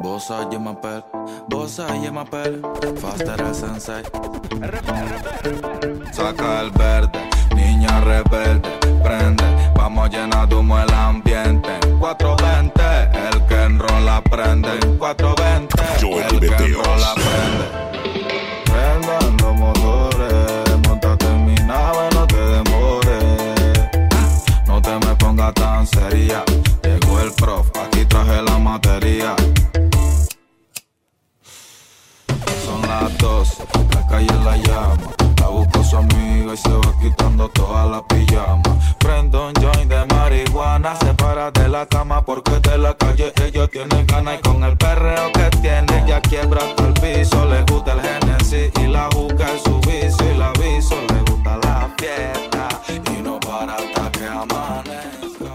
Bossa, je m'appelle, Bossa, je m'appelle, faster el sensei. Saca el verde, niña rebelde, prende, vamos llenar de humo el ambiente. 420, el que enrola prende. 420, el que enrola prende. Prendan motores, montate en mi nave, no te demores. No te me pongas tan seria, La calle la llama. La busco su amiga y se va quitando toda la pijama. Prendo un joint de marihuana. Se para de la cama porque de la calle ellos tienen ganas. Y con el perreo que tiene, ya quiebra todo el piso. Le gusta el Genesis y la busca en su vicio. Y la aviso, le gusta la fiesta. Y no para hasta que amanezca.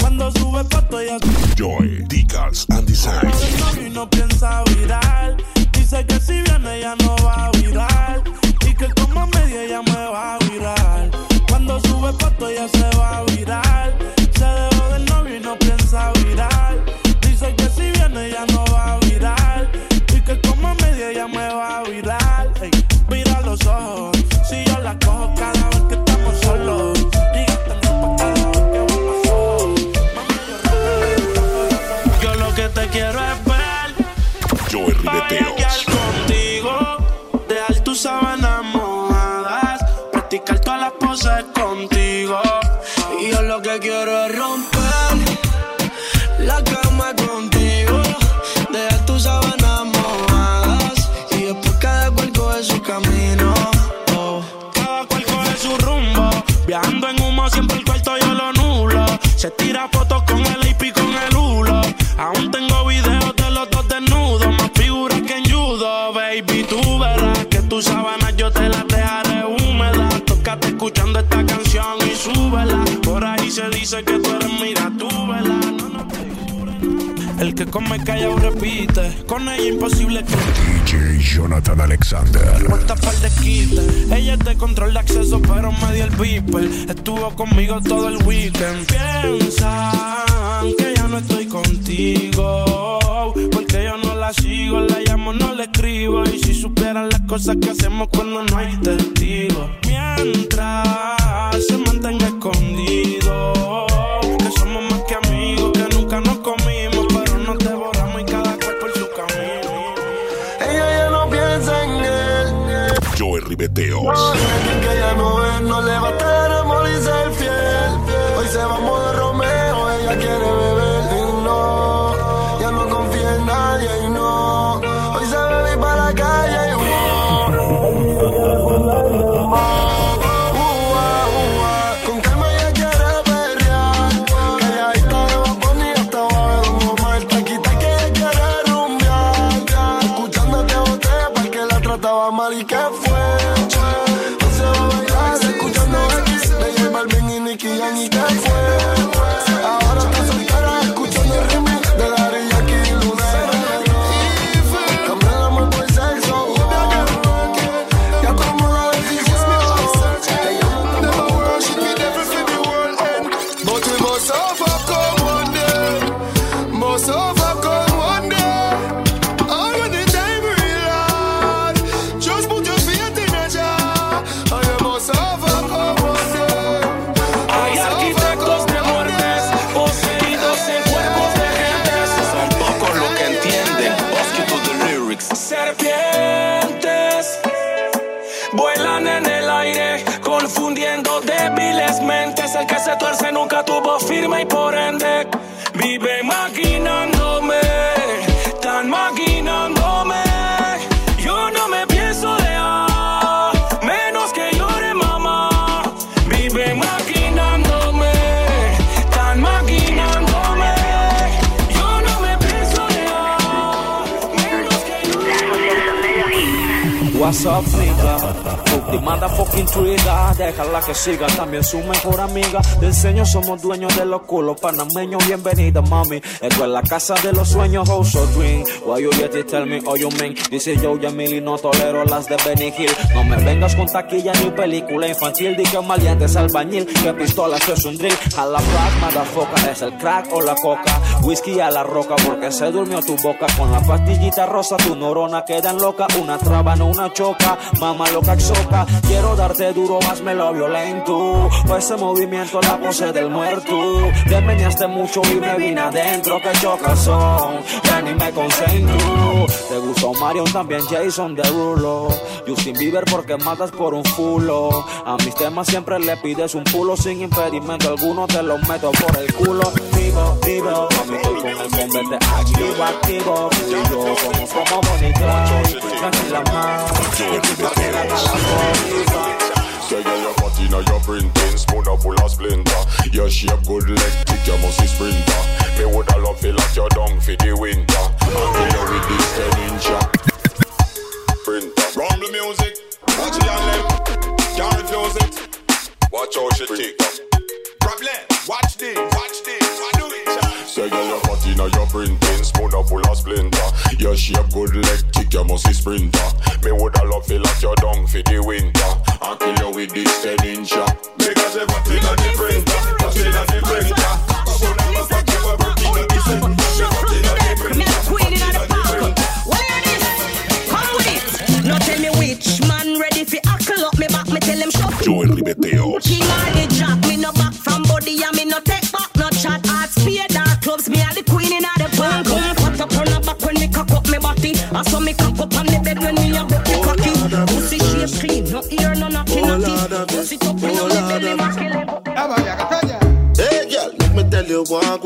Cuando sube foto, yo. Joy, Dicas and Design. No piensa viral. Que si viene ya no va a virar. Y que como media ella me va a virar. Cuando sube foto ya Se tira fotos con el IP con el hulo. Aún tengo videos de los dos desnudos. Más figuras que en judo, baby. Tú verás que tus sábanas yo te las dejaré húmedas. Tócate escuchando esta canción y súbela. Por ahí se dice que tú eres el que come callado repite. Con ella imposible que DJ Jonathan Alexander. Cuántas par de quite. Ella es de control de acceso, pero me dio el beeper. Estuvo conmigo todo el weekend. Piensan que ya no estoy contigo. Porque yo no la sigo, la llamo, no le escribo. Y si supieran las cosas que hacemos cuando no hay testigos. Mientras se mantenga Joy débiles mentes. El que se tuerce nunca tuvo firme y por ende vive maquinándome, tan maquinándome. Yo no me pienso dejar, menos que llore mamá. Vive maquinándome, tan maquinándome. Yo no me pienso dejar, menos que llore What's up, nigga? The motherfucking trigger, déjala que siga. También su mejor amiga. De enseño somos dueños de los culos panameños. Bienvenida, mami. Esto es la casa de los sueños, house or dream. Why you yet tell me, oh you mean? Dice yo, Yamili, no tolero las de Benny Hill. No me vengas con taquilla ni película infantil. Dije maleante es albañil, que pistolas es un drill. A la crack, motherfucker, es el crack o la coca. Whisky a la roca porque se durmió tu boca. Con la pastillita rosa, tu neurona quedan loca. Una traba, no una choca. Mamá loca Quiero darte duro, más me lo violento. Pues ese movimiento, la pose del muerto. Te meneaste mucho y me vine adentro. Que chocas son, ya ni me concentro. Te gustó Marion, también Jason Derulo. Justin Bieber porque matas por un fulo. A mis temas siempre le pides un pulo sin impedimento alguno. Te lo meto por el culo. Vivo, vivo. Mami, estoy con el combate activo, activo. Y yo como, como bonito. Tranquila más. Say yeah, your body now your printing. Spoon up full of splinter. Your shape good leg thick, you must be sprinter. Me woulda love feel like your down for the winter. Until you with this 10 incher Printer. Rumble music. Watch it on them. Can't refuse it. Watch how she tick. Problem Watch this. Watch this. I do it Say yeah, your body now your printing. Spoon up full of splinter. Your shape good leg thick, you must be sprinter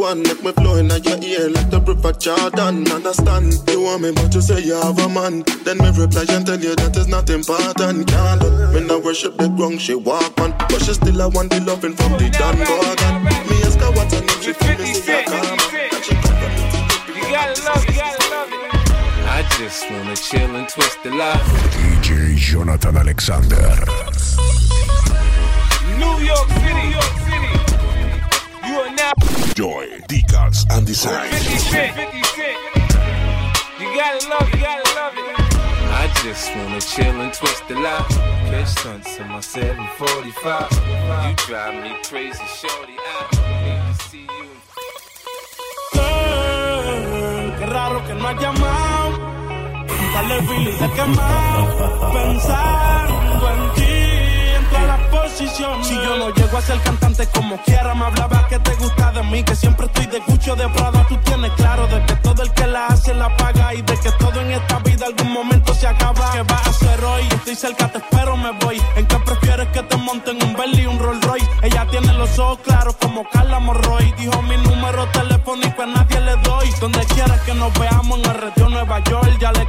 one, make me flow in your ear like the river Jordan. Understand? You want me, but you say you have a man. Then me reply and tell you that is not important. Can't look, me no worship the ground she walk on, but she still a want the loving from the Dan Morgan. Me ask her what her name, she feel me say I come. And she come from the You gotta love, you gotta love it. I just wanna chill and twist the life. DJ Jonathan Alexander. New York City, New York City. You are now Joy, Decals and Design. 50 Cent, 50 Cent. You gotta love, you gotta love it. I just wanna chill and twist the life. Catch stunts in my 745. You drive me crazy, shorty. I need to see you. Girl, qué raro que no has llamado. Dale Billy he quemado. Pensando en ti, Si yo no llego a ser cantante como quiera, me hablaba que te gusta de mí. Que siempre estoy de Gucci o de Prada. Tú tienes claro de que todo el que la hace la paga. Y de que todo en esta vida algún momento se acaba. ¿Qué vas a hacer hoy? Estoy cerca, te espero, me voy. ¿En qué prefieres que te monten un Bentley y un Rolls Royce? Ella tiene los ojos claros como Carla Morroy. Dijo mi número telefónico a nadie le doy. Donde quieras que nos veamos en el retiro Nueva York. Ya le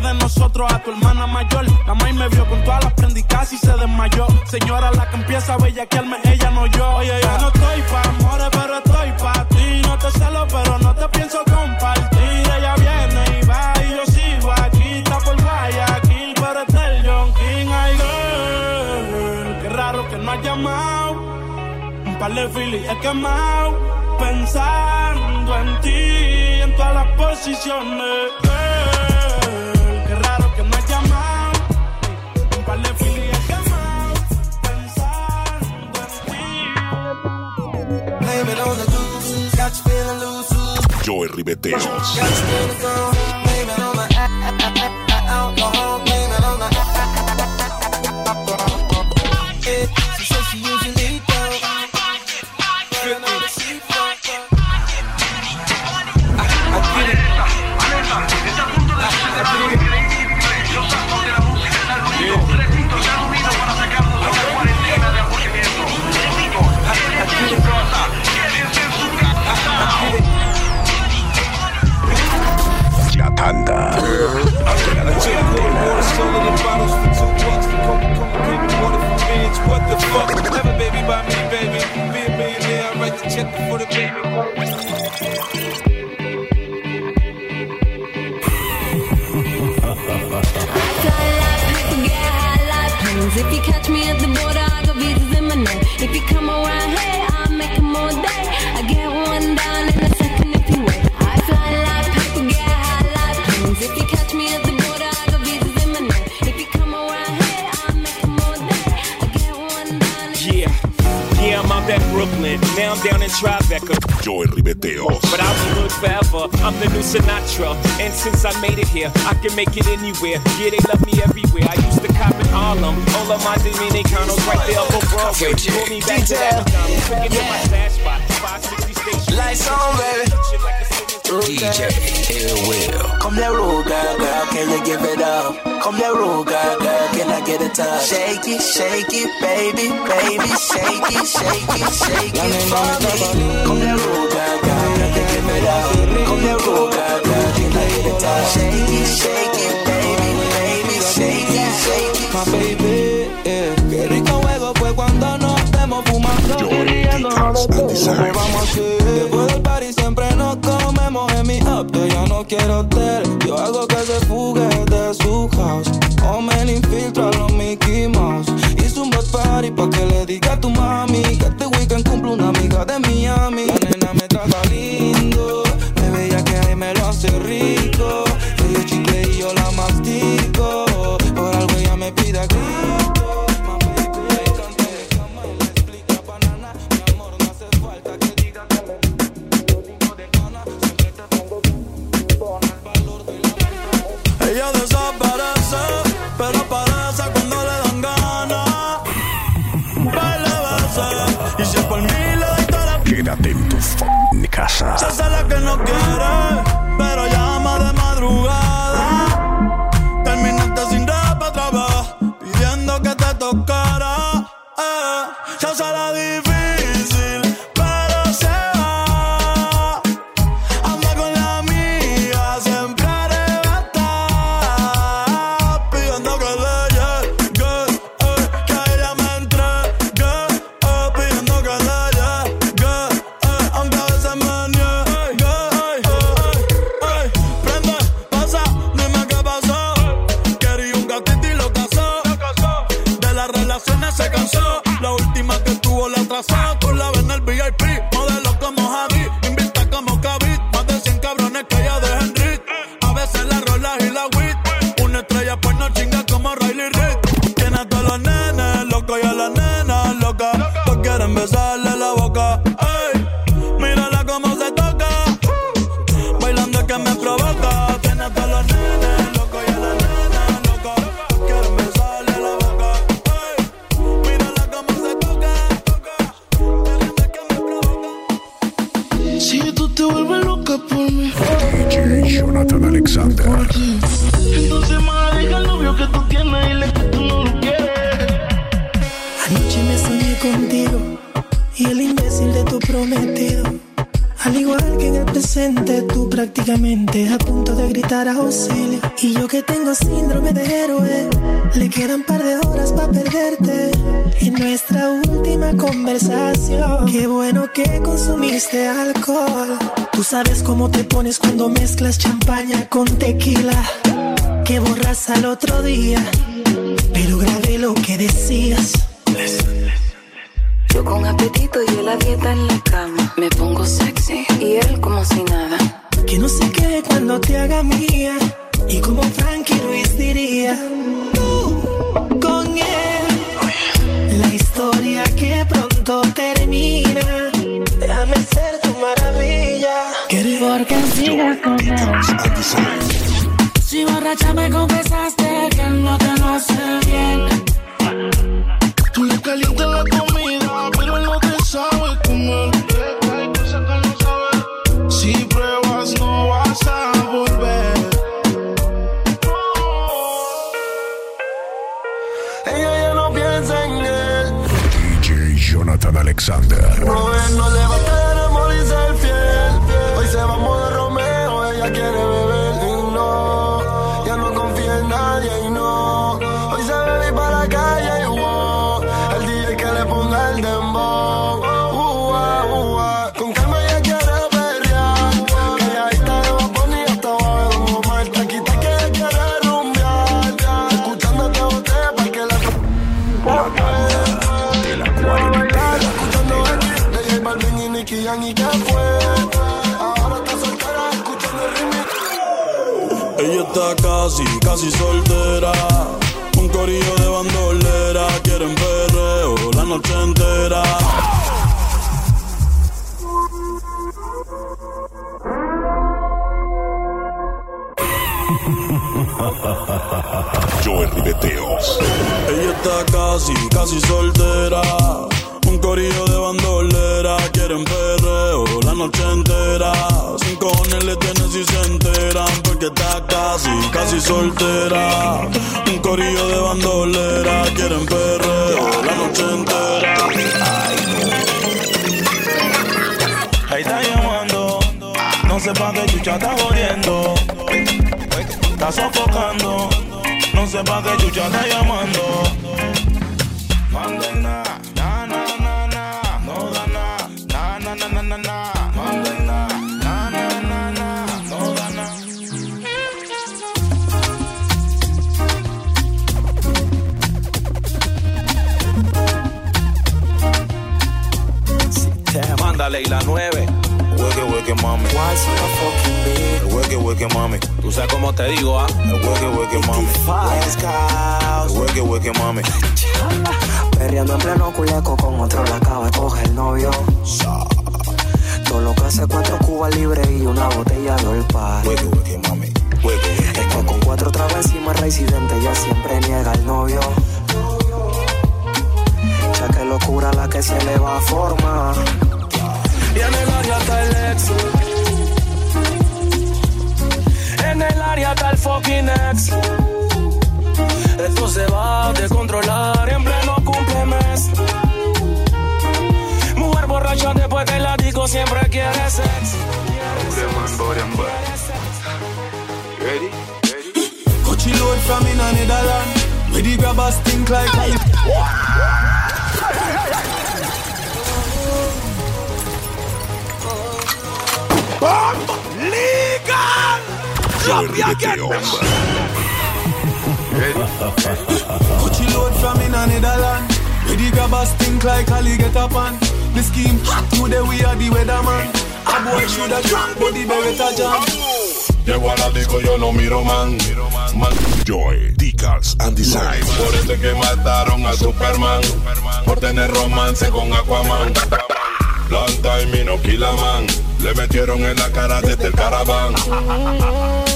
de nosotros a tu hermana mayor. La maíz me vio con todas las prendicas y se desmayó. Señora, la que empieza a bellaquearme, ella no yo. Oye, yo no estoy pa' amores, pero estoy pa' ti. No te celo, pero no te pienso compartir. Ella viene y va y yo sigo aquí. Está por Guayaquil, pero está el John King. Ay, girl, qué raro que no has llamado. Un par de filis he quemado. Pensando en ti, en todas las posiciones. Girl, Ribeteos. If you catch me at the border, I in my name. If you come around here, Joey Ribeteos. But I will look forever. I'm the new Sinatra. And since I made it here, I can make it anywhere. Yeah, they love me everywhere. I used to cop in Harlem. All of my Dominicanos right there up on Broadway. Pull me back to that McDonald's. Forget yeah. my stash spot. 560 station. Lights on, baby. DJ Ill Will. Come let roll, girl, girl, can you give it up? Come let roll, girl, girl, can I get a touch? Shake it, shake it, baby, baby, shake it, shake it, shake it for me. Come let roll, girl, girl, can you give it up? Come let roll, girl, girl, can I get a touch? Shake it, shake it, baby, baby, shake it, shake it. My baby, yeah. Qué rico juego fue cuando nos estemos fumando y riéndonos de todo lo que vamos a hacer. Después del party siempre nos comemos en mi up. Yo ya no quiero hotel. Yo hago que se fugue de su house. O me le infiltro a los Mickey Mouse. Hice un bad party pa' que le diga a tu mami que este weekend cumple una amiga de Miami. La nena me trata lindo. Me veía que ahí me lo hace rico. Ella chicle y yo la mastico. Por algo ella me pide a casa. se hace la que no quiere, sabes cómo te pones cuando Porque sigas con él. Si borracha me confesaste que no te lo hace bien. Tú le calientas la comida, pero no te sabe comer. Hay cosas que no sabes. Si pruebas, no vas a volver. Ella ya no piensa en él. DJ Jonathan Alexander. No le casi, soltera. Un corillo de bandolera, quieren perreo la noche entera. Joel Ribeteos. Ella está casi, casi soltera. Un corillo de bandolera, quieren perreo la noche entera. Sin cojones le tienen si se enteran, porque está casi, casi soltera. Un corillo de bandolera, quieren perreo la noche entera. Ahí está llamando, no sé pa' qué chucha está jodiendo. Está sofocando, no sé pa' qué chucha está llamando. Manden Hueque, hueque, mami. El hueque, hueque, mami. Tú sabes cómo te digo, ah. El hueque, hueque, mami. El hueque, hueque, mami. Perreando en pleno culeco con otro la acaba de coger el novio. Todo lo que hace cuatro cubas libres y una botella de olpa. Hueque, hueque, mami. Hueque, hueque, Es que con cuatro tragos encima el residente ya siempre niega al novio. Ya que locura la que se le va a formar. Y en el área está el ex. En el área el fucking ex. Esto se va a descontrolar en pleno cumplemes. Mujer borracha después del látigo siempre quiere sex. Ready? Coachy load from in a Netherland. Where the grabbers think like Legal! Joel Ribeteos. Coachy load from in a Netherland. Where the grabbers think like Ali get up on. The scheme hot today we are the weatherman. A boy shoulda drunk but the beretta jam. Llego a la disco, yo no miro man. Man, Joy, Decals and Design. Por eso es que mataron a Superman. Por tener romance con Aquaman. Long time y no kill a man. Le metieron en la cara desde el caraván.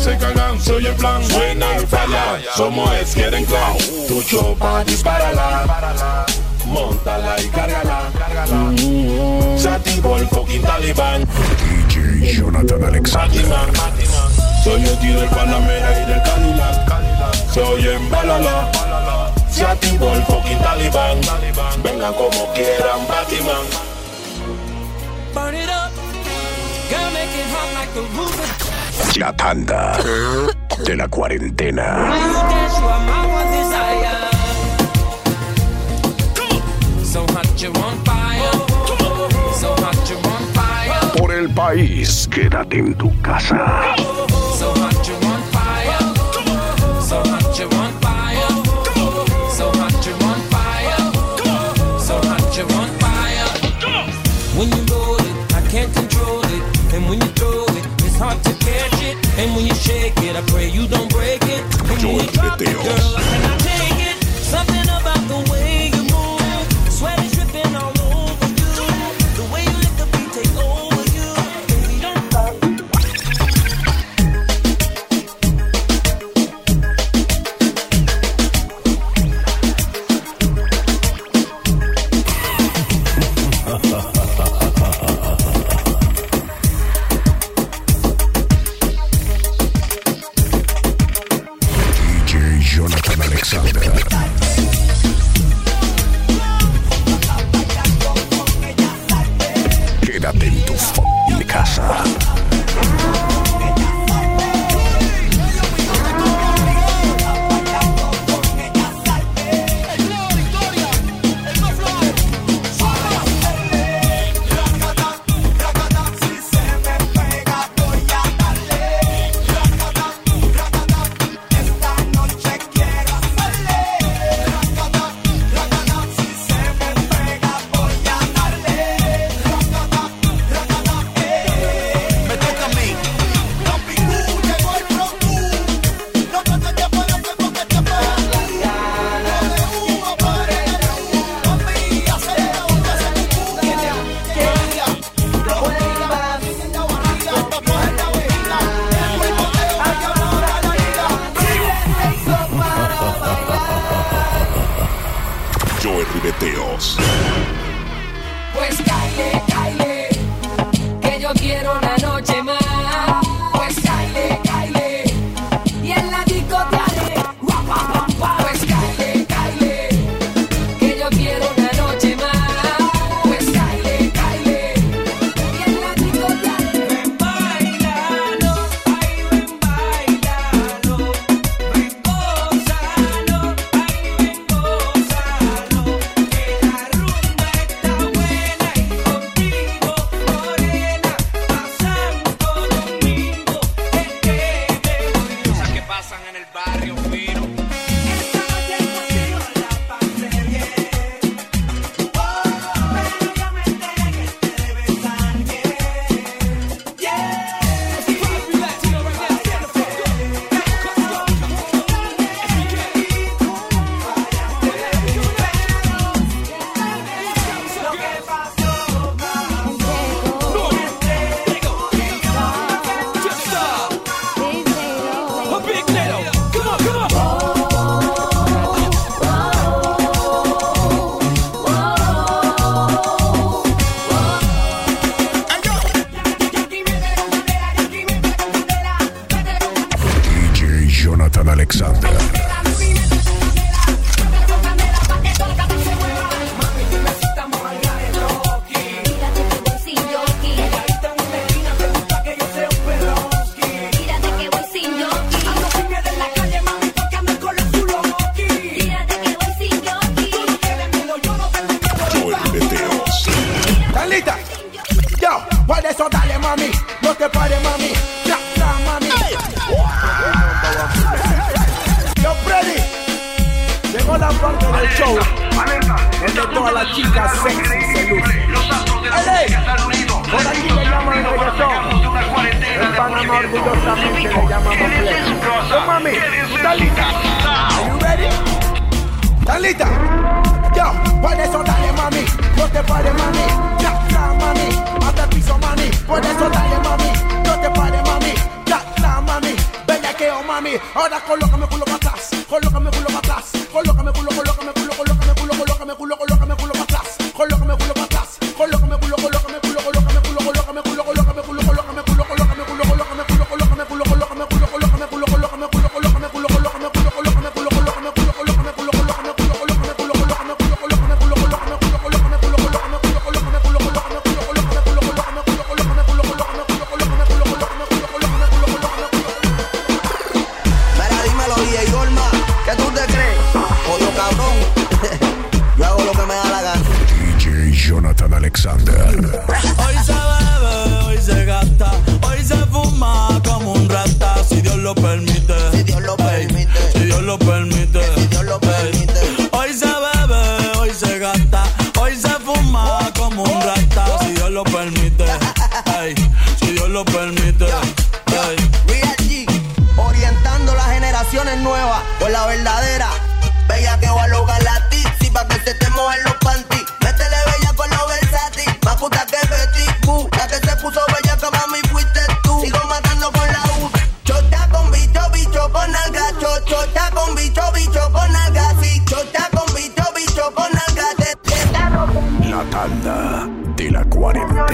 Se cagan, soy el plan. Suena y falla. Somos es quieren clown. Tu chopa, dispárala. Móntala y cárgala. Se activó el fucking talibán. DJ Jonathan Alexander. Batman. Soy el tío del Panamera y del Cadillac. Se oye en balala. Se activó el fucking talibán. Vengan como quieran, Batman. La tanda de la cuarentena. Por el país, quédate en tu casa. And when you shake it, I pray you don't break it. When you drop Jonathan Alexander. Eso dale mami, no te pares mami, chicas sexy se lucen. ¡Ey! Por aquí le llaman reggaetón. En Panamá orgullosamente le llamamos play. Yo mami, ¿están listas? Are you ready? ¿Están listas? Yo, por eso dale mami, no te pares mami, ya, ya mami, hasta el piso mami, por eso dale mami, no te pares mami, ya, ya mami, bellaqueo mami, ahora colócame culo para atrás, colócame culo para atrás, cuarentena.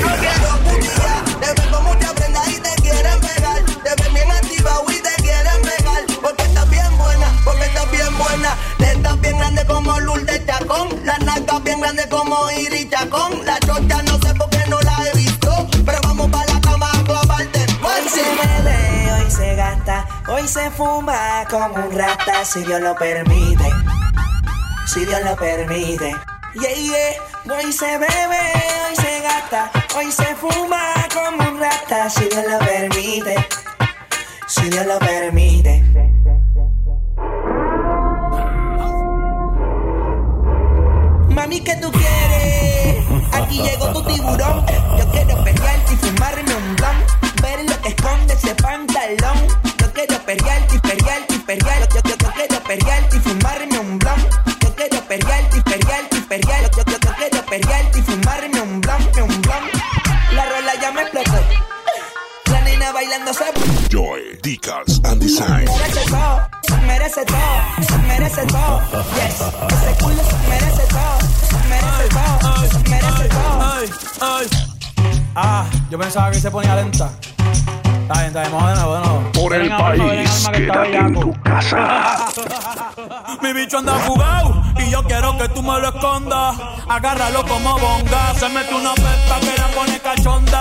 Te ven con mucha prenda y te quieren pegar. Te ven bien activado y te quieren pegar. Porque estás bien buena, porque estás bien buena. Te estás bien grande como Lourdes Chacón. La nalgas bien grande como Iris Chacón. La chocha no sé por qué no la he visto. Pero vamos para la cama a clavarte. Hoy se bebe, hoy se gasta, hoy se fuma como un rata, si Dios lo permite. Si Dios lo permite. Yeah, yeah. Hoy se bebe, hoy hoy se fuma como un rata, si Dios lo permite. Si Dios lo permite. Mami, ¿qué tú quieres? Aquí llegó tu tiburón. Yo quiero perrearte y fumarme un blunt. Ver lo que esconde ese pantalón. Design. merece todo, merece todo, merece todo. Yes, ese culo merece todo, merece todo, merece todo. Ay, ay. Ah, Yo pensaba que se ponía lenta. Está bien, está bien, vamos de nuevo, de nuevo. Por el país, quédate en tu casa. Mi bicho anda fugado y yo quiero que tú me lo escondas. Agárralo como bonga. Se mete una pepa que la pone cachonda.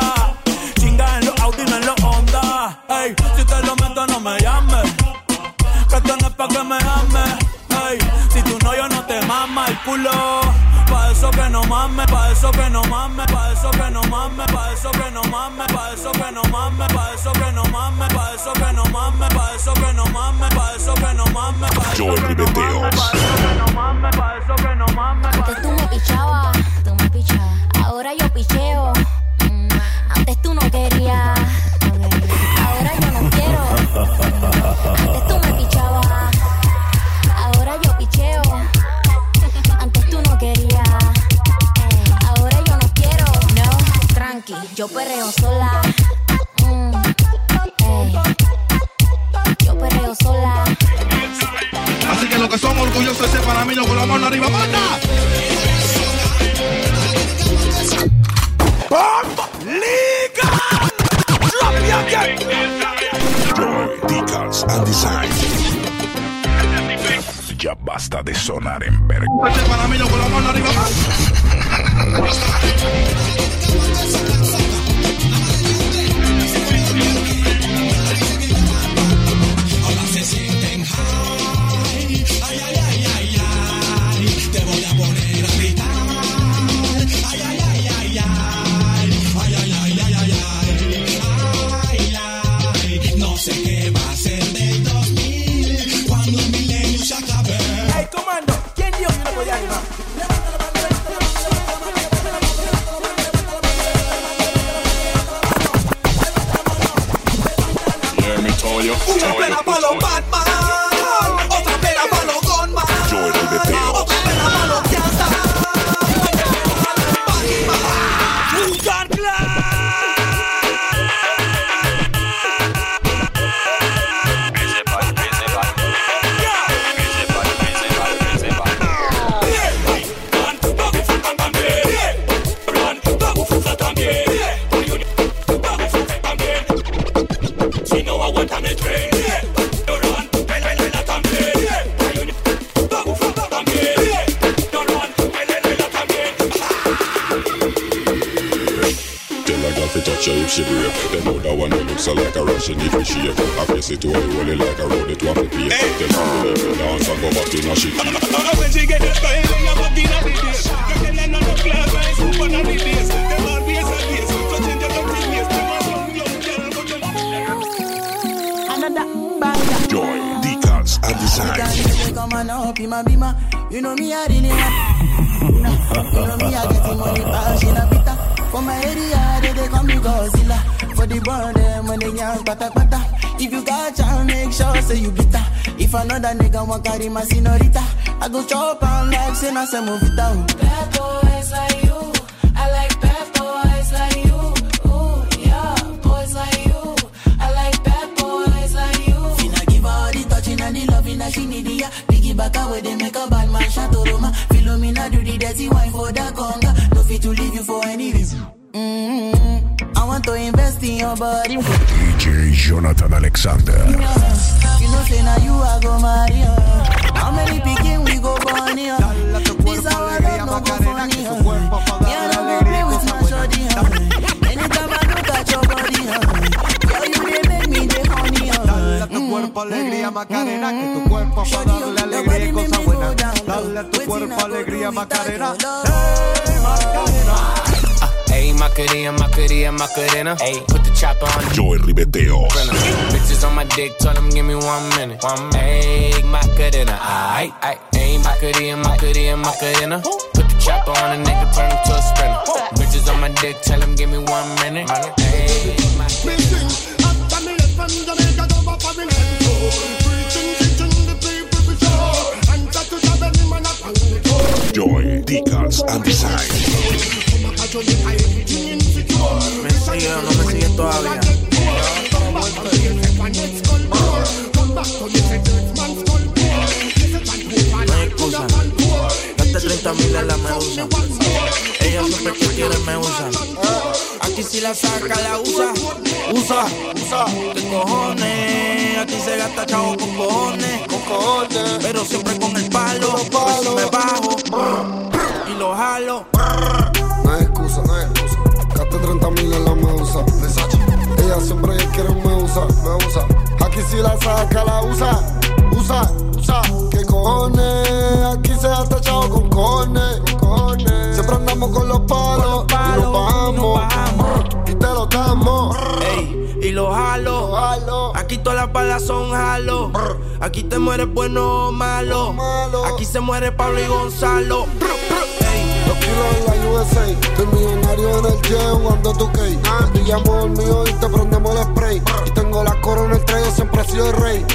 Eso que no mames, pa' eso que no mames, pa' eso que no mames, pa' eso que no mames, pa' eso que no mames, pa' eso que no mames, pa' eso que no mames, pa' eso que no mames, pa' eso que no mames, pa' eso Joel Ribeteos. Antes tú me pichabas, tú me pichabas. Ahora yo picheo. Mm, Antes tú no querías. Yo perreo sola. Mm, ey. Yo perreo sola. Así que los que somos orgullosos ese panameño con la mano arriba, manda. Liga. Joy, Decals and Design. Ya basta de sonar en verga. Ese panameño con la mano arriba, manda. Open up a low bad she break Them other one who looks like a Russian if she shave. I face it to all holy like a road it want to play. Hey. Tell her to dance and go back in a shit uh, uh, uh, When she get the style in your back in a dish You tell her not to clap eyes up on a release Them always a case So change your dirty ways. Them a young young girl but them Another banger. Joy, decals, and design Come on up in my bima You know me I really You know me a getting money Passion a bitter for my area, they, they call me Godzilla. For the burn them when they young, pata pata. If you got chance, make sure say you bitter. If another nigga want carry my senorita, I go chop on like say na se move it down. Bad boys Alexander. You know, say now you are go marry her. How many picking we go born here? This our love no go funny her. Yeah, no go play with my shorty her. Anytime I look at your body her. Girl, you dey make me dey horny her. Dale a tu mm, cuerpo mm, alegría mm, Macarena, que tu cuerpo para darle alegría y cosas buenas. Dale a tu cuerpo alegría Macarena. Hey, Macarena. Ayy, Macarena, Macarena, Macarena. Ayy, put the chopper on Joy Ribeteos. Bitches on my dick, tell them give me one minute. One minute. Ayy, Macarena, aight, aight. Ayy, Macarena, Macarena, Macarena. Put the chopper on a nigga, turn him to a sprinter. Bitches on my dick, tell them give me one minute. Ayy, Macarena. Joy, Decals and Design. Me sigue o no me sigue todavía. No hay excusa. Date 30 mil a la medusa. Ella siempre que quiere me usa. Aquí si la saca la usa, usa, usa. ¿Qué cojones? Aquí se gasta chavo con cojones, con cojones. Pero siempre con el palo, por si me bajo y lo jalo. No hay excusa, no hay excusa. Gaste 30 mil en la medusa. Ella siempre quiere me usa, me usa. Aquí si la saca, la usa, usa, usa. ¿Qué cojones? Aquí se ha tachado con cojones. Siempre andamos con los palos, y nos bajamos. Y te lo damos. Ey, y lo jalo. Aquí todas las balas son jalo. Aquí te mueres bueno o malo. Aquí se muere Pablo y Gonzalo. Los kilos en la USA, estoy millonario en el jet jugando tu. Te pillamos el mío y te prendemos el spray. Y tengo la corona el trayo, siempre he sido el rey.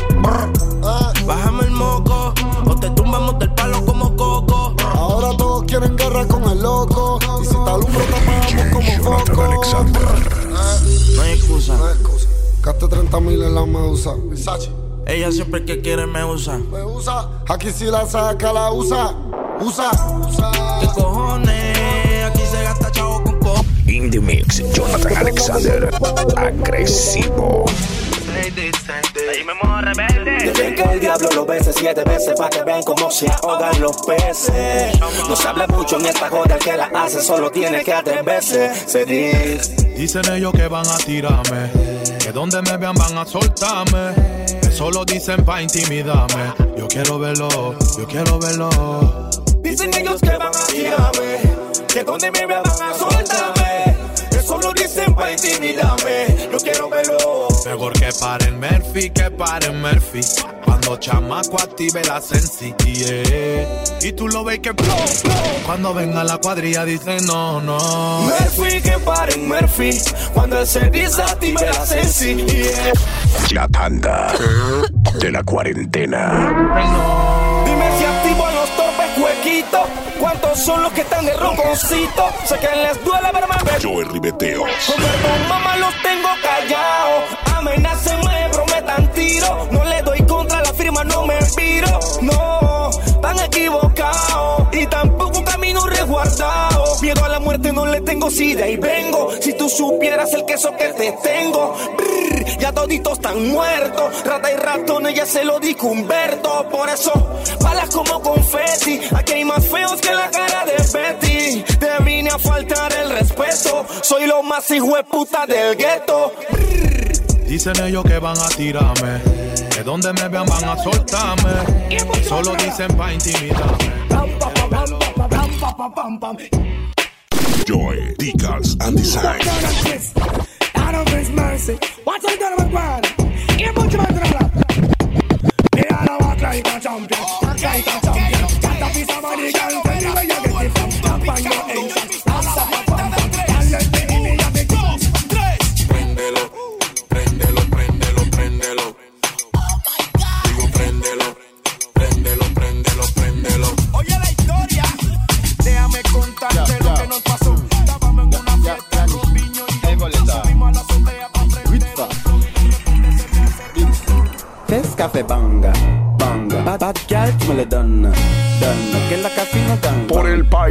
Bájame el moco, o te tumbamos del palo como coco. Ahora todos quieren guerra con el loco. Y si te alumbro, te apagamos como foco. No hay excusa. No hay excusa. Gaste 30 mil en la medusa. Versace. Ella siempre que quiere me usa. Me usa. Aquí si la saca, la usa. Usa, usa. ¿Qué cojones? Aquí se gasta chavo con cojones. In the mix, Jonathan Alexander. Agresivo. Dejen que el diablo lo bese siete veces para que vean cómo se ahogan los peces. No se habla mucho en esta joda, el que la hace solo tiene que atreverse. Se dice. Dicen ellos que van a tirarme, que donde me vean van a soltarme. Eso lo dicen pa' intimidarme. Yo quiero verlo, yo quiero verlo. Dicen ellos que van que donde me vean van a soltarme. Eso lo dicen para intimidarme. Yo quiero verlo. Mejor que paren Murphy, que paren Murphy. Cuando chamaco active la sensi, yeah. Y tú lo ves que blow, blow. Cuando venga la cuadrilla dicen no, no. Murphy, que paren Murphy. Cuando él se desactive la sensi, yeah. La tanda de la cuarentena. Dime ¿Cuántos son los que están de ronconcito? Sé que les duele verme ver. Joey Ribeteos. Con perdón, mamá, los tengo callados. Amenacen, me prometan tiro. No le doy contra la firma, no me viro. No, tan equivocados. Y tampoco un camino resguardado. Miedo a la muerte no le tengo, si de ahí vengo. Si tú supieras el queso que te tengo. Brr, ya toditos están muertos. Rata y ratón, ya se lo dijo Humberto. Por eso, balas como confeti. Aquí hay más feos que la cara de Betty. Te vine a faltar el respeto. Soy lo más hijo de puta del gueto. Dicen ellos que van a tirarme, que donde me vean van a soltarme. Solo dicen pa' intimidarme. Joy, Decals and Design. Out of his mercy. What's it done with man? Here, put your man to the lap. Me all walk like a champion, walk like a champion. Got a piece of money, girl, tell me where you get it from. Tap on your entrance, pam, pam, pam,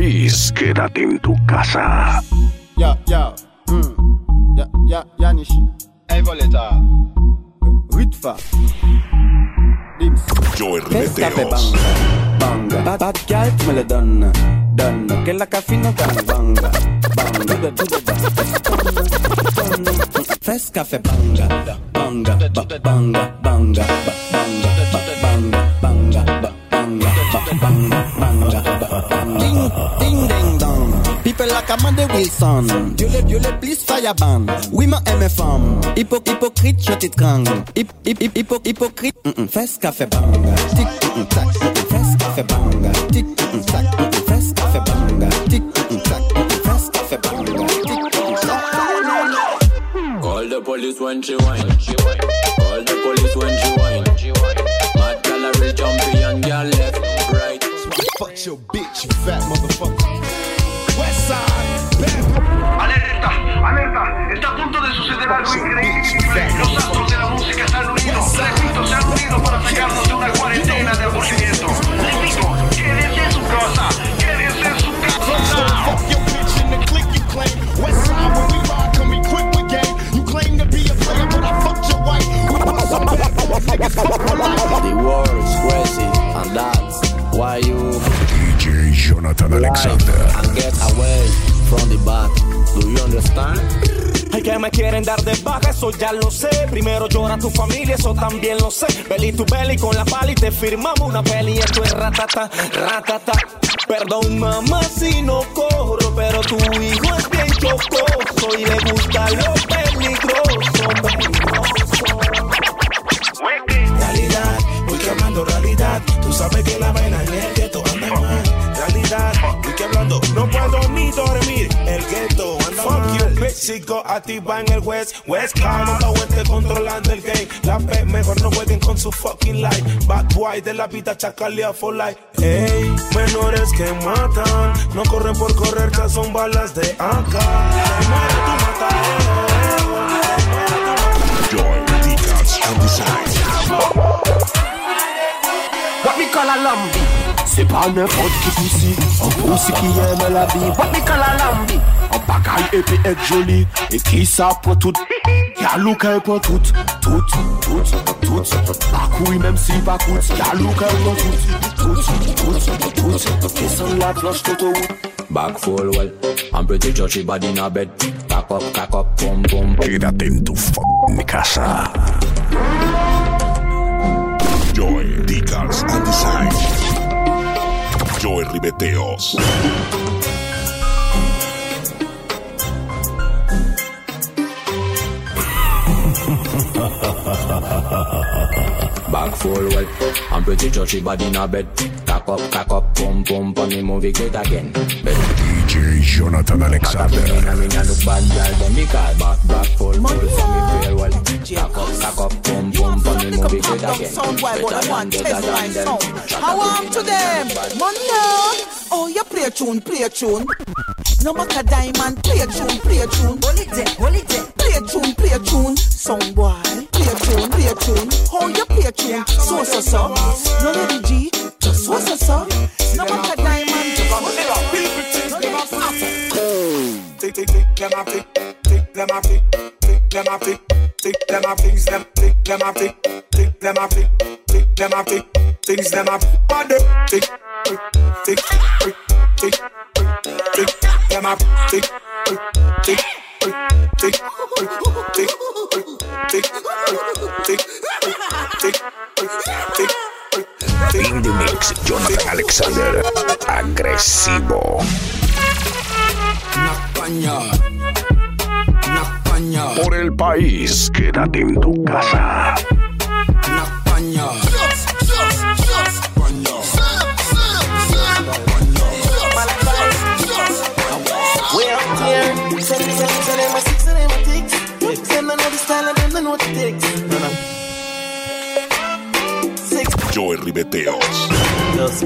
País, quédate en tu casa. Ya, ya, mm. ya, ya, ya, Nishi. El boleta. Ritfa. Fes café Ribeteos. banga, banga. Bad, bad girl, tú me le donna, donna. Que la cafina dan. Banga, banga. The dance. Donna, donna. Fes café banga, banga, ba- banga, banga, ba- banga, ba- banga, People like Amanda Wilson. Dieu le, Dieu le plus fireban. Oui, ma aime femme. Hypo, hypocrite, je t'étrangle. Hip, hip, hip, hypo, hypocrite. Mm -mm. Fes café banga. Tic, mm -mm, tac. Mm -mm. Fes café banga. Tic, mm -mm, tac. Mm -mm. Fes café banga. Tic, mm -mm, tac. Mm -mm. Fes café banga. Tic, mm -mm, tac. Call the police when she whine. Call the police when she whine. Mad gal a real champion, girl left, right. Fuck your bitch, you fat motherfucker. Alerta, alerta, está a punto de suceder algo increíble. Los astros de la música se han unido, repito, se han unido para sacarnos de una cuarentena de aburrimiento. Les digo, quédense en su casa, quédense en su casa. Jonathan Alexander. And get away from the back. Do you understand? Ay, que me quieren dar de baja, eso ya lo sé. Primero llora tu familia, eso también lo sé. Belly tu belly con la pali, te firmamos una peli. Esto es ratata, ratata. Perdón, mamá, si no corro, pero tu hijo es bien chocoso y le gusta lo peligroso. peligroso. Realidad, voy quemando realidad. Tú sabes que la vaina en el que tú andas mal. Realidad, voy quemando. No puedo ni dormir. El gueto anda Fuck you, bitch. Sigo activa en el West. West Coast, nunca oeste controlando el game. La P mejor no jueguen con su fucking life. Bad boy de la vida chacalea for life. Ey, menores que matan. No corren por correr, ya son balas de AK. Muere tu matadero. Joy Dicas and Design. What me call a lambi Se pa nepot ki pisi An kousi ki yeme la bi Wap mi kalalambi An bagay epi ek joli. E ki sa pou tout? Yalou ka e pou tout Tout, tout, tout Bakouy menm si bakout Yalou ka e pou tout. Tout, tout, tout. Kesan la planche toto Back full well. An pretty judge body na bed. Cock up, cock up, pum, pum Quédate en tu fuck mi casa Joy, Decals and Design Joy Ribeteos. Back full well. I'm pretty sure she body in a bed. Cock up, cock up, pum pum. Pon me movie great again. Bed. DJ Jonathan Alexander. I mean, I look bad, girl. Then me call back, back full, full. So me feel well. Cock up, cock up, pum pum. Pon me movie great again. Sound boy, but I want than, test my sound. How am to them? Money. Oh, you play a tune, play a tune. No matter diamond, play a tune, play a tune. Hold it there, hold it there. Play a tune, play a tune. Sound boy, play a tune, play a tune. How you play a tune? So so so. No lady G, just so so so. No matter diamond, just so so. Tick tick tick, them a tick, tick them a tick, tick them a tick, tick them a things them, tick them a tick, tick them a tick them a things them a tick, tick, tick, them a tick, tick, tick, tick, tick, tick, tick, tick, tick, tick, tick. In the mix, Jonathan Alexander. Agresivo. Por el país, quédate en tu casa. Out here, six, them know the style and know Joy Ribeteos. just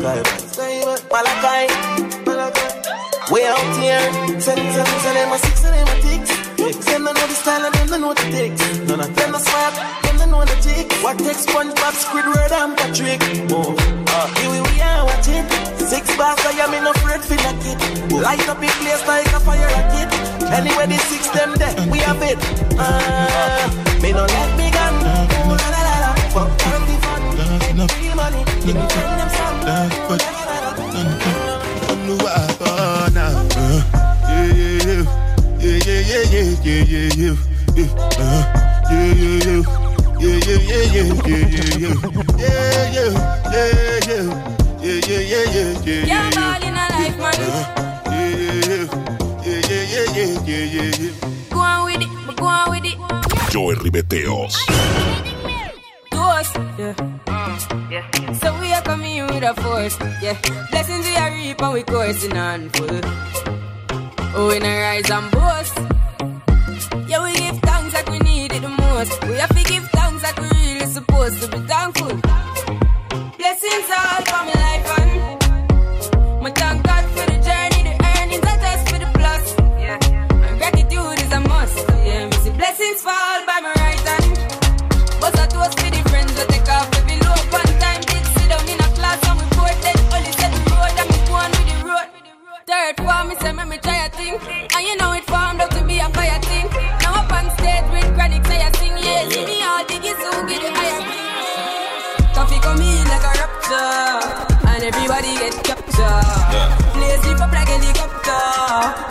out here, send send a six, a ticks. Them know the style and them know. Them they know the tick. What takes SpongeBob, Squidward and Patrick? Oh, uh, here we, we are, watch it. Six bars, I am in afraid for the kid. Light up in place like a fire rocket. Anyway, the six them there, we have it. Uh, me no let me gun. Oh, la la la la. Fuck down the fun. Free money. Turn them some. Yeah, ball in a life, man. Yeah, yeah, yeah, yeah, yeah, yeah, yeah, yeah. Yeah, yeah. Yeah yeah yeah yeah yeah yeah. Go on with it, but go on with it. Joy Ribeteos. Ghost, yeah. So we are coming with a force, yeah. Blessings we are reap and we coursing on full. Oh, in a rise and boast. Yeah, we give thanks like we need it the most. We have to give thanks we supposed to be thankful. Blessings all for my life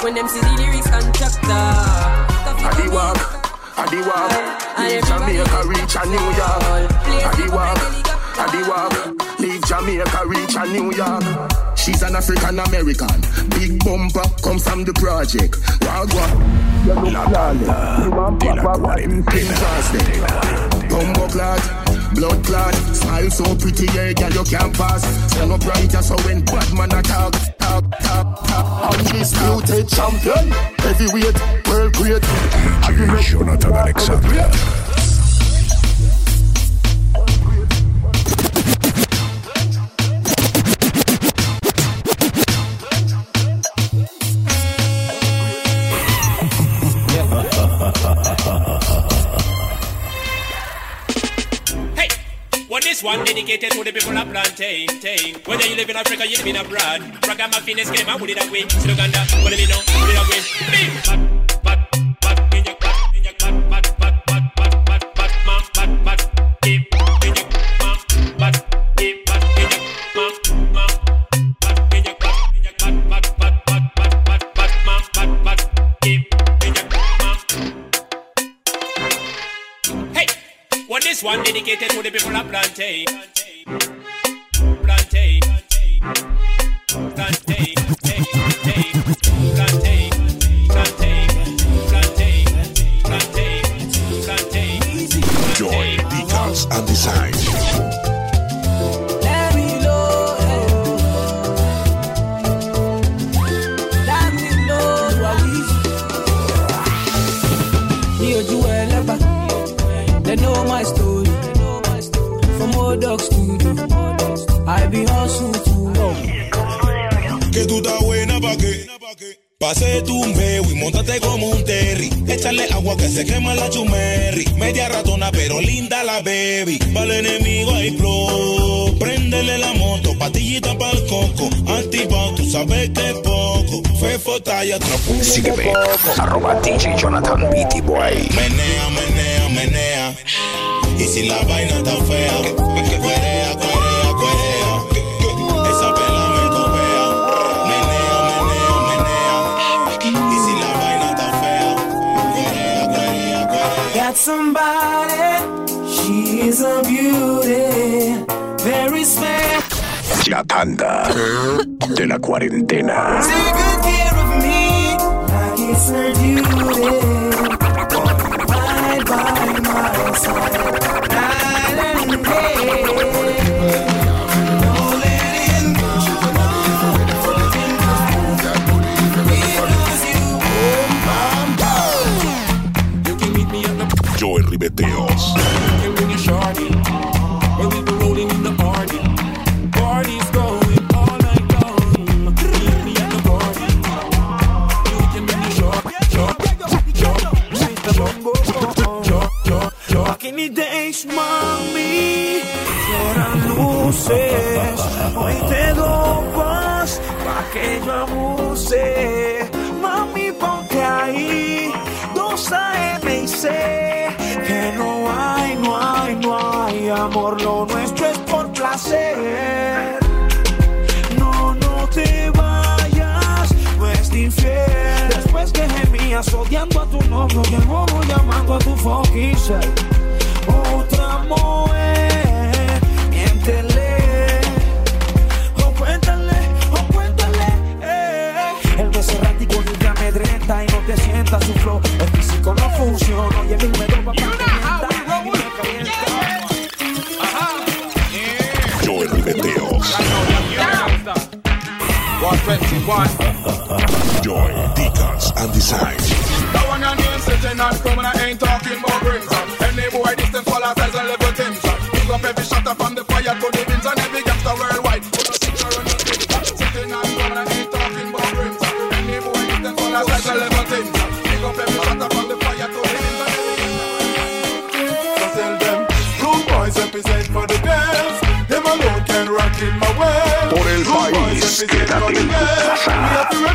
When them see the lyrics constructor. Coffee come in like a Jamaica, reach a New York. I the walk, I the walk. Leave Jamaica, reach a New York. She's an African American. Big bumper, come from the project. Wagwa. You look flawless. You want papa, what in Bumbo clad, blood clad. Smile so pretty, yeah, girl, you can't pass. Stand up brighter, so when bad man attack. Undisputed champion. Heavyweight, world great. Jonathan Alexander. This one dedicated to the people of plantain. tain. Whether you live in Africa, you live in abroad. Ragamuffin game, I would it away. Sluganda, what do you know? Put it away. Bim! Bat, bat, Take. Sígueme, arroba DJ Jonathan Beatty Boy. Menea, menea, menea. Y si la vaina está fea, que, cuerea, cuerea, cuerea. Esa pela me copea. Menea, menea, menea. Y si la vaina está fea, cuerea, cuerea, cuerea. Got somebody, she is a beauty, very special. La tanda de la cuarentena.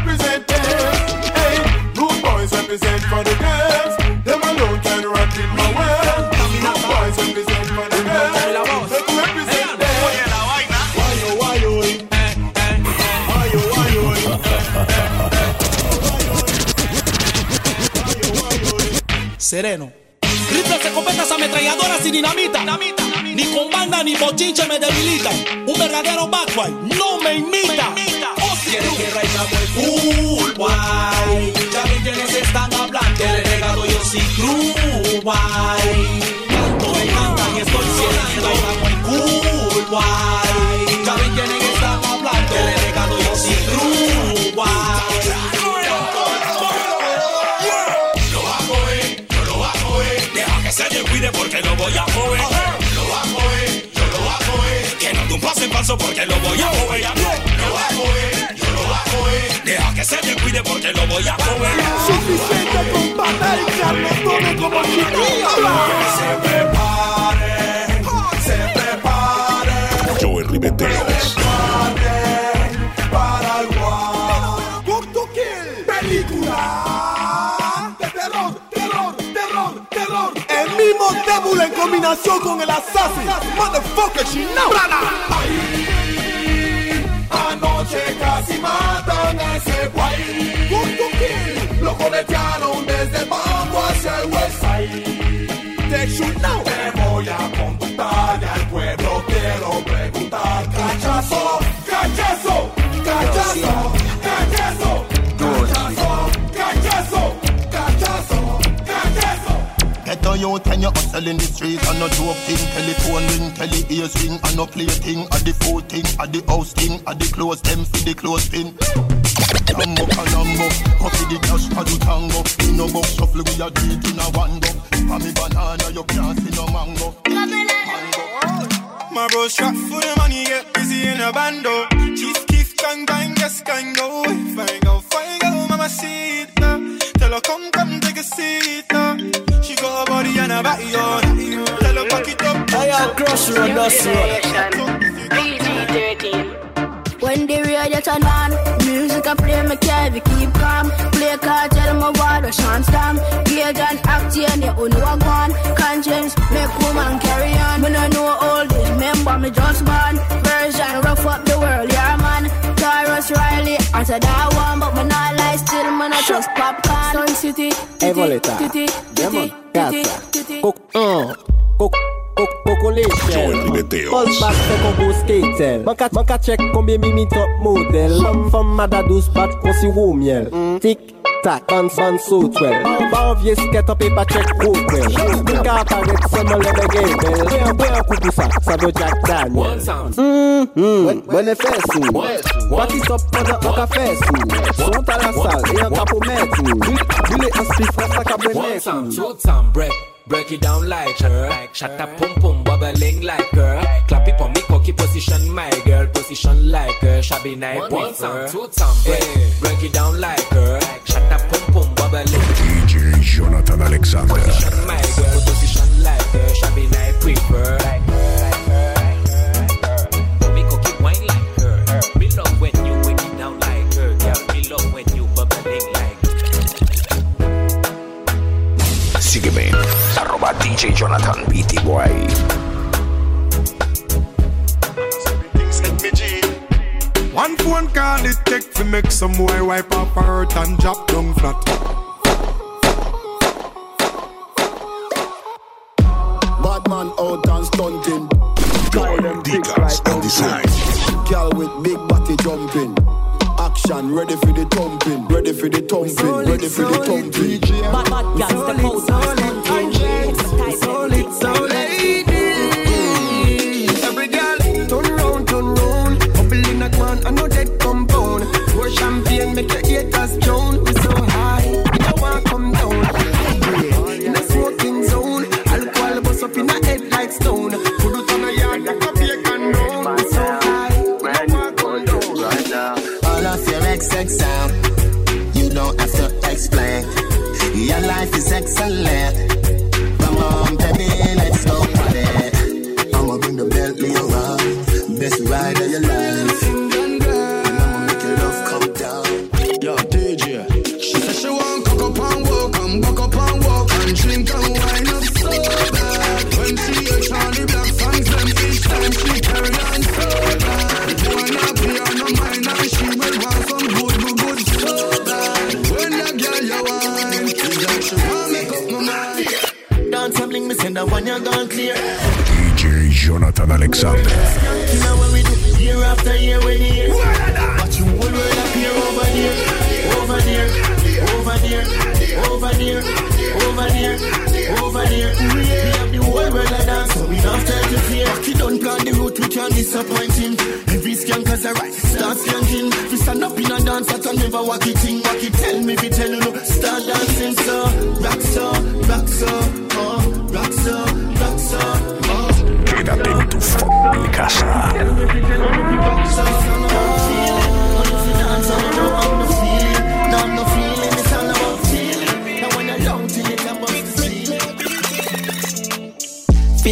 Represent them. Hey, rude boys represent for the girls. Them alone can rock in my world. Rude boys represent for the girls. Make we represent them. Why yo, why yo, why yo, why yo, Sereno. Rifles, escopetas, ametralladoras y dinamita. Ni con banda ni bochinche me debilita. Un verdadero boy no me imita. Quiere guay. Canto me encanta y estoy reina muy cool, guay. Ya ven quienes están hablando. El legado yo sí true, guay. Se descuide porque lo voy a coger. Lo va a coger, yo lo va a coger. Que no paso en paso porque lo voy a coger. Lo va a coger, yo lo va a coger. Deja que se descuide porque lo voy a. Suficiente como. Se prepare, se prepare. Joey Ribeteos. Para el. Cook to. Película de terror, terror, terror, terror. El mismo Devil en combinación con el Assassin. Motherfucker, she know. Anoche casi matan a ese guay. Cook to Kill. Lo conetearon a. Get your ten, you hustle in the street and no joke thing. Telephone ring, tele ears ring, and no play thing. At the food thing, at the house thing, at the clothes them for the clothes pin. Lambo, Calambo, coffee the cash, I do tango. In no box shuffle, we a do it in a one go. For me banana, you can't see no mango. My bro strap for the money, get busy in a bando. Chief Keef, gang bang, yes, gang go. Fine go, fine go, mama see it. uh. Tell her come, come, take a seat. uh. She got a body and a body on. Tell her pack it up. I got crossroad, dust road. When the radio turn on, music I play me carry keep calm. Play card, tell me what a chance time. Gauge and act and you own walk on. Conscience make woman carry on. When I know all this, remember me just born. Version rough up the world, yeah man. Taurus Riley, after that one, but me not lie still, man I trust popcorn. Sun City, Evoleta. titty, Demon, titty, casa. Cook, uh. Cook, Population Pull back second boost skater Man ka, man ka check combien mimi top model. From femme mada douce bat konsi wou miel mm. Tik tak, ban ban sou twel Ba an vie sket an pe pa chek kou kwel Min ka aparet seman lebe gen bel Be an, be an koukou sa, sa do Jack Daniel. One sound. Mmm, mmm, One fesou Pati stop panda an ka fesou Sont a la sal, e an ka pou metou Bile an spif, rasa ka benekou One time, two time, breath. Break it down like her. Shut up, pum pum, bubbling like her. Clap it for me, cocky position, my girl. Position like her. Shabby night, one time, two time, break. Break it down like her. Shut up, pum pum, bubbling. DJ Jonathan Alexander. Position, My girl, position like her. Shabby night, prefer. Me cocky wine like her. Me love when you break it down like her. Girl, love when you bubbling like Sígueme, arroba DJ Jonathan BT Boy. One phone call it take to make some boy wipe up her hurt and drop down flat. Bad man out and stunting. Dicas and design. Girl with big body jumping. Action, ready for the thumping, ready for the thumping, ready for the thumping. Bad, bad girls, the pose Solid, Alexander. We have the whole world dance, so we don't time to fear. Don't plan the route, start skanking. We stand up in a dance, that I never walk it in. Walk it, tell me, if you tell you no. Start dancing, so rock so, rock so,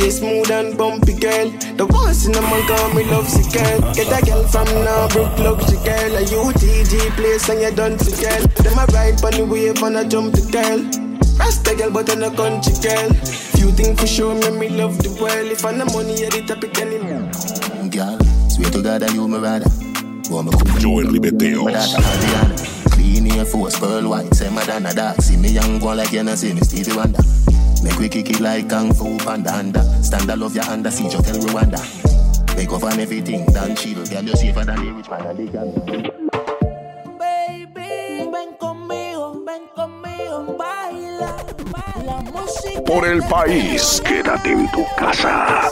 fucking smooth and bumpy girl. The voice in the man call me love sick girl. Get a girl from Norbrook, luxury girl. A UTG place and you done to girl. Them a ride on the wave and a jump the girl. Rasta girl, but I'm a country girl. Few things for sure, me me love the world. If I'm the money, yeah, the topic anymore. Girl, swear to God that you my rather. Joel Ribeteos. Clean air force, pearl white, say Madonna dark. See me young one like you know, see me Stevie Wonder. Make we kick it like Kung Fu Panda under. Stand I love your under, see you tell Rwanda. Make up on everything, done chill. Girl, you safer than the rich man and the gang. Por el país, quédate en tu casa.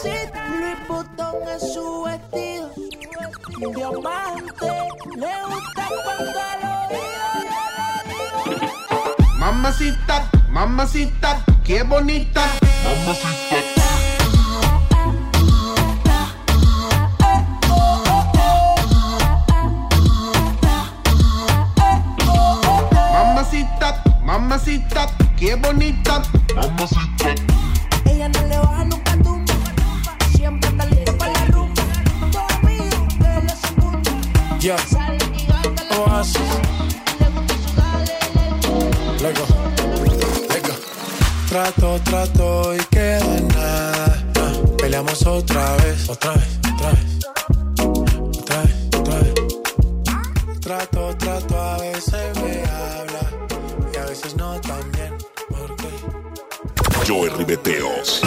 Mamacita, mamacita, qué bonita. Mamacita, mamacita, qué bonita. Mamacita. Otra vez, otra vez, otra vez. Otra vez. Trato, trato, a veces me habla. Y a veces no tan bien. Porque Joel Ribeteos.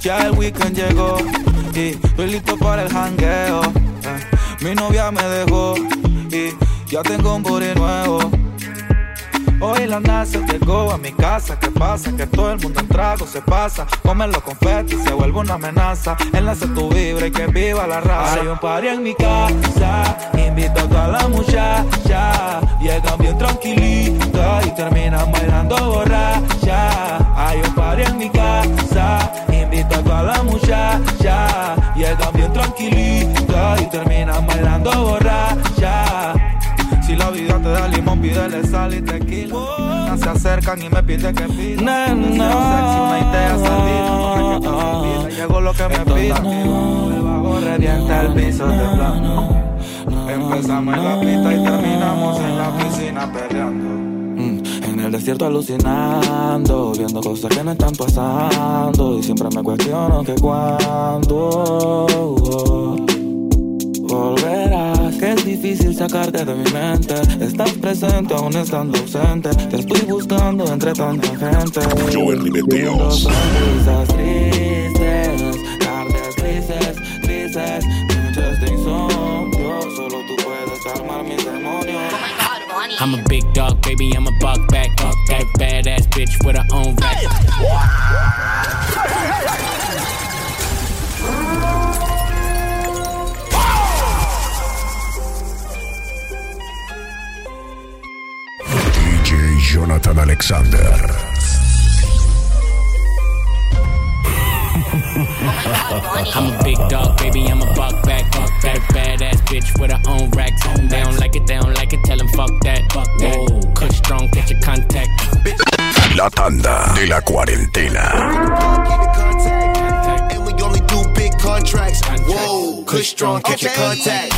Ya el weekend llegó y estoy listo para el jangueo. Eh, Mi novia me dejó y ya tengo un booty nuevo. Hoy la NASA llegó a mi casa. ¿Qué pasa? Que todo el mundo en trago se pasa. Comen los confetis, se vuelve una amenaza. Enlace tu vibra y que viva la raza. Hay un party en mi casa. Invito a toda la muchacha. Llegan bien tranquilitas y terminan bailando borracha. Hay un party en mi casa. Invito a toda la muchacha. Llegan bien tranquilitas y terminan bailando borracha. Si la vida te da limón, pídele sal y tequila. Se acercan y me piden que pida. No, sexy, una idea salida. No me. Llegó lo que me pida. El bajo revienta el piso de plano. Empezamos en la pista y terminamos en la piscina peleando. Mm, En el desierto alucinando, viendo cosas que no están pasando. Y siempre me cuestiono que cuándo volverás. Es difícil sacarte de mi mente. Estás presente aún estando ausente. Te estoy buscando entre tanta gente. Joel Ribeteos. Sonrisas tristes, tardes grises, grises, noches de insomnio. Solo tú puedes calmar mis demonios. I'm a big dog, baby, I'm a buck back. Buck that badass bitch with her own rack. Jonathan Alexander. I'm a big dog, baby, I'm a buck back. Buck that badass bitch with her own racks. They don't like it, they don't like it, tell them fuck that. Fuck that. Whoa, Kush strong, get your contact. La tanda de la cuarentena. And we only do big contracts. Whoa, Kush strong, catch your contact.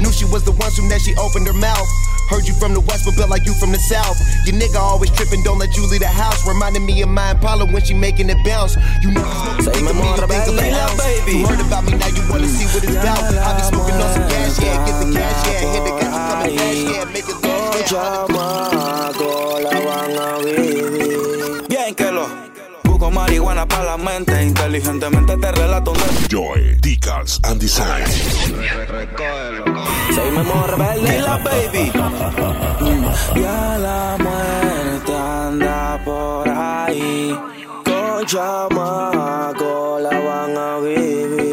Knew she was the one soon that she opened her mouth. Heard you from the west, but built like you from the south. Your nigga always tripping, don't let you leave the house. Reminding me of my Impala when she making it bounce. You know, Say my baby. You heard about me, now you wanna see what it's about. I be smoking on some cash, yeah, get the cash, yeah, hit the cash, come cash, yeah, make it last, yeah. Marihuana para la mente. Inteligentemente te relato un Joy, Decals and Design. Seguimos rebelde y la baby. Ya la muerte anda por ahí. Con chamaco la van a vivir.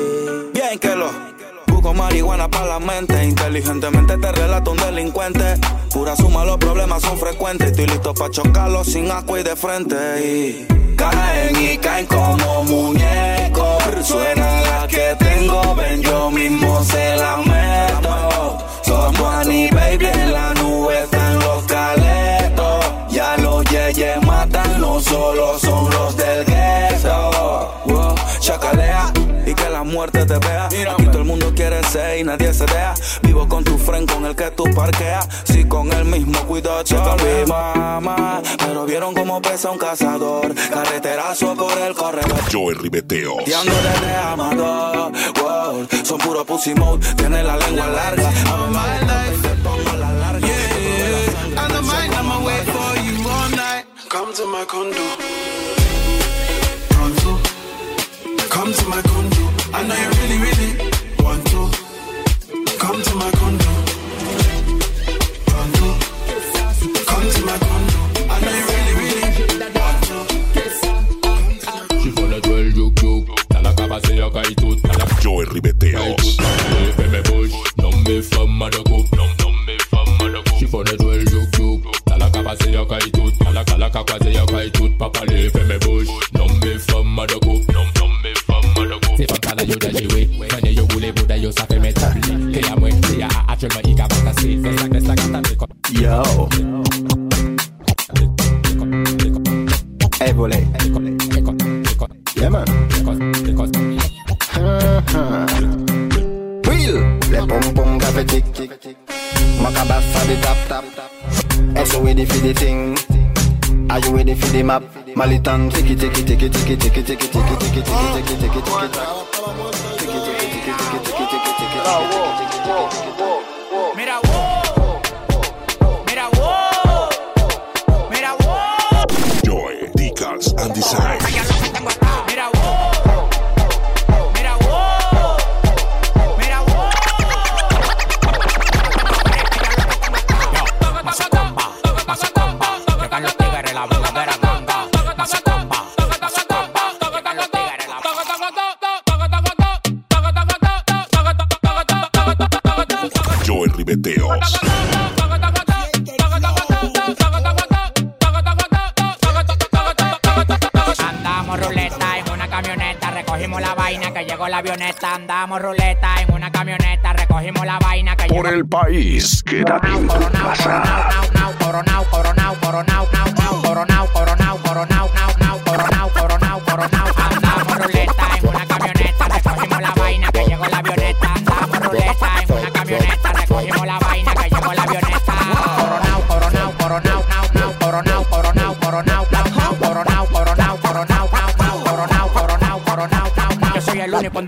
Marihuana para la mente. Inteligentemente te relato un delincuente. Pura suma, los problemas son frecuentes. Estoy listo para chocarlos sin asco y de frente. Y caen y caen como muñecos. Suena la que tengo, ven, yo mismo se la meto. Somos Annie Baby en la muerte te vea. Aquí todo el mundo quiere ser y nadie se deja. Vivo con tu friend con el que tú parqueas. Si con el mismo cuidado, checa mi mamá. Pero vieron cómo pesa un cazador. Carreterazo por el corredor. Joy Ribeteo. Y ando desde Amador. Wow, son puro pussy mode. Tiene la lengua larga. Yeah, I don't mind, I'ma wait for you all night. Come to my condo. Pronto. Come to my condo. I know you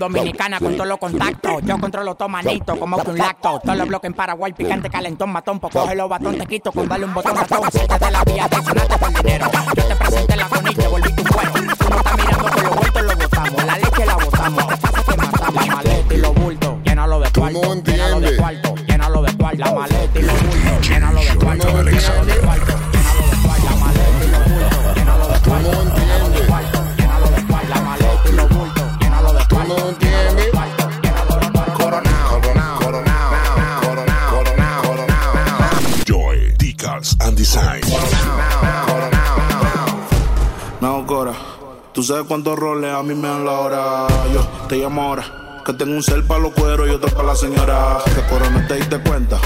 Dominicana con todos los contactos. Yo controlo todo manito como que un lacto. Todos los bloques en Paraguay, picante, calentón, matón. Pues coge los batón, te quito con darle un botón, ratón. Siete de la vía, traicionaste por dinero. Sabes cuántos roles a mí me dan la hora. Yo te llamo ahora, que tengo un cel para los cueros y otro para la señora. Que Cora no te diste cuenta.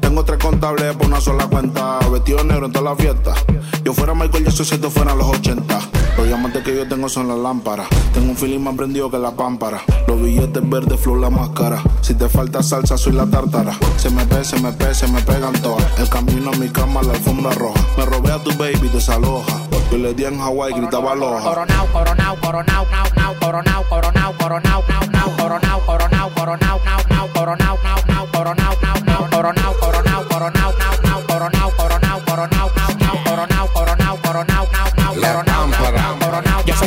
Tengo tres contables por una sola cuenta. Vestido negro en toda la fiesta. Yo fuera Michael Jackson si esto fuera los 80. Los diamantes que yo tengo son las lámparas. Tengo un feeling más prendido que la pámpara. Los billetes verdes, flor la máscara. Si te falta salsa, soy la tártara. Se me pe, se me pe, se me pegan todas. El camino a mi cama, la alfombra roja. Me robé a tu baby, desaloja. Yo le di en Hawái, gritaba aloha. Coronao, coronao, coronao, nao, nao, coronao, coronao, coronao, nao, nao, coronao, coronao, coronao, nao, nao, coronao, nao, nao, coronao, nao, nao, coronao,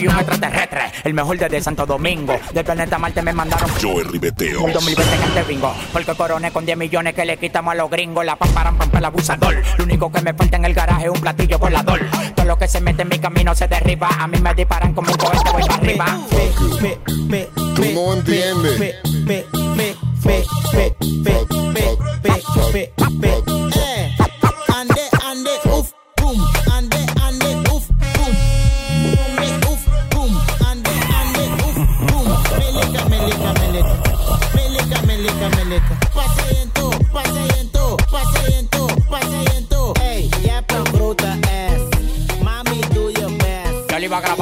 soy un extraterrestre el mejor desde Santo Domingo. Del planeta Marte me mandaron Joey Ribeteos. el 2020 en este bingo. Porque coroné con 10 millones que le quitamos a los gringos. La pamparan pampa el abusador. Lo único que me falta en el garaje es un platillo volador. Todo lo que se mete en mi camino se derriba. A mí me disparan como un cohete, voy para arriba. Tú no entiendes.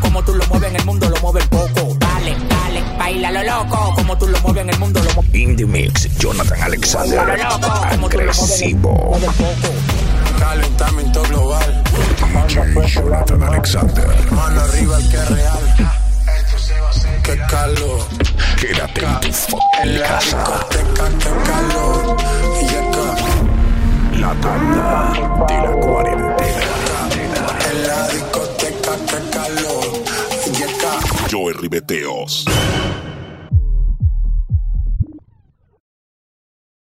Como tú lo mueves en el mundo, lo mueves poco. Dale, dale, baila lo loco. Como tú lo mueves en el mundo, lo mueves Indie Mix, Jonathan Alexander. Agresivo. Calentamiento global. DJ Jonathan Alexander. Mano arriba el que es real. Qué calor. Quédate en tu fucking casa. Qué calor. Y acá. La tanda de la cuarentena. En la discoteca, Joey Ribeteos.